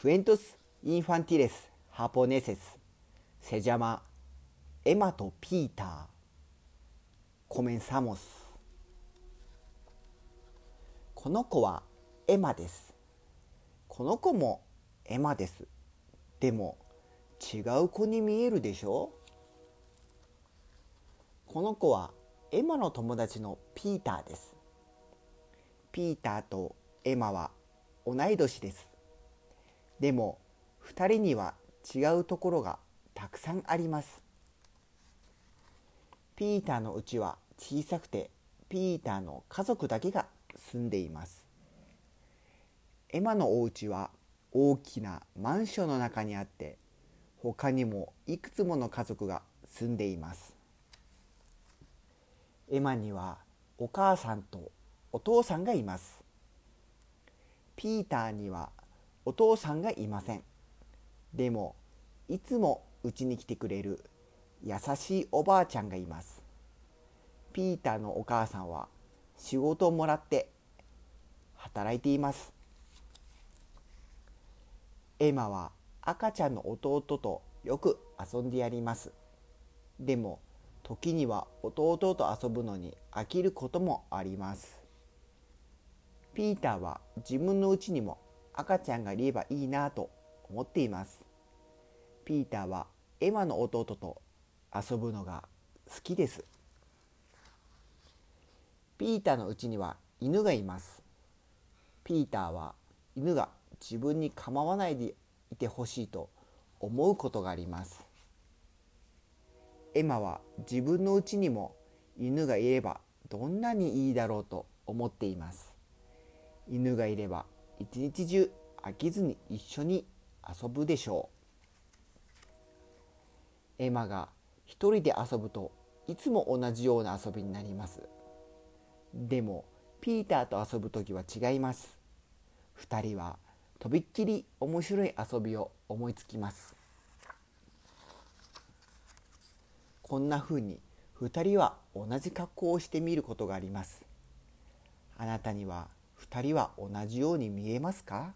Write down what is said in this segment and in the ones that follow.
Cuentos infantiles japoneses se llama Emma とピーター。Comenzamos。この子はエマです。この子もエマです。でも違う子に見えるでしょこの子はエマの友達のピーターです。ピーターとエマは同い年です。でも2人には違うところがたくさんあります。ピーターのうちは小さくてピーターの家族だけが住んでいます。エマのお家は大きなマンションの中にあって他にもいくつもの家族が住んでいます。エマにはお母さんとお父さんがいます。ピーターにはお父さんがいません。でもいつもうちに来てくれる優しいおばあちゃんがいます。ピーターのお母さんは仕事をもらって働いています。エマは赤ちゃんの弟とよく遊んでやります。でも時には弟と遊ぶのに飽きることもあります。ピーターは自分のうちにも赤ちゃんがいればいいなと思っています。ピーターはエマの弟と遊ぶのが好きです。ピーターのうちには犬がいます。ピーターは犬が自分に構わないでいてほしいと思うことがあります。エマは自分のうちにも犬がいればどんなにいいだろうと思っています。犬がいれば一日中飽きずに一緒に遊ぶでしょう。エマが一人で遊ぶといつも同じような遊びになります。でもピーターと遊ぶ時は違います。2人はとびっきり面白い遊びを思いつきます。こんなふうに2人は同じ格好をしてみることがあります。あなたには2人は同じように見えますか？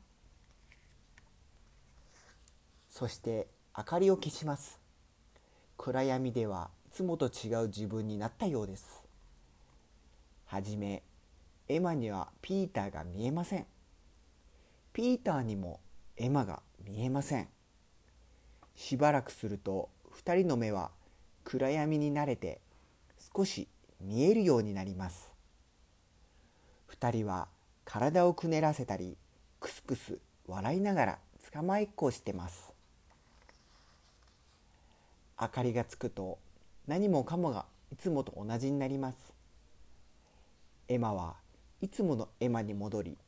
そして明かりを消します。暗闇ではいつもと違う自分になったようです。はじめエマにはピーターが見えません。ピーターにもエマが見えません。しばらくすると2人の目は暗闇に慣れて少し見えるようになります。2人は体をくねらせたりクスクス笑いながら捕まえっこをしてます。明かりがつくと何もかもがいつもと同じになります。エマはいつものエマに戻り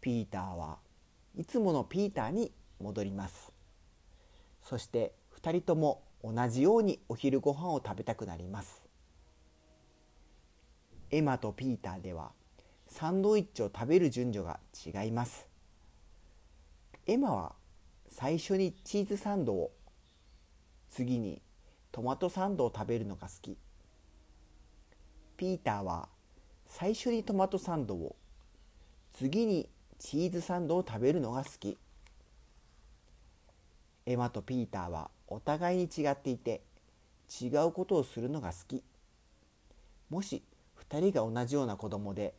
ピーターはいつものピーターに戻ります。そして2人とも同じようにお昼ご飯を食べたくなります。エマとピーターではサンドイッチを食べる順序が違います。エマは最初にチーズサンドを次にトマトサンドを食べるのが好き。ピーターは最初にトマトサンドを次にチーズサンドを食べるのが好き。エマとピーターはお互いに違っていて違うことをするのが好き。もし2人が同じような子供で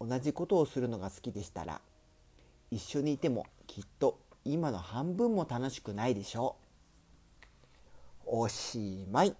同じことをするのが好きでしたら一緒にいてもきっと今の半分も楽しくないでしょう。おしまい。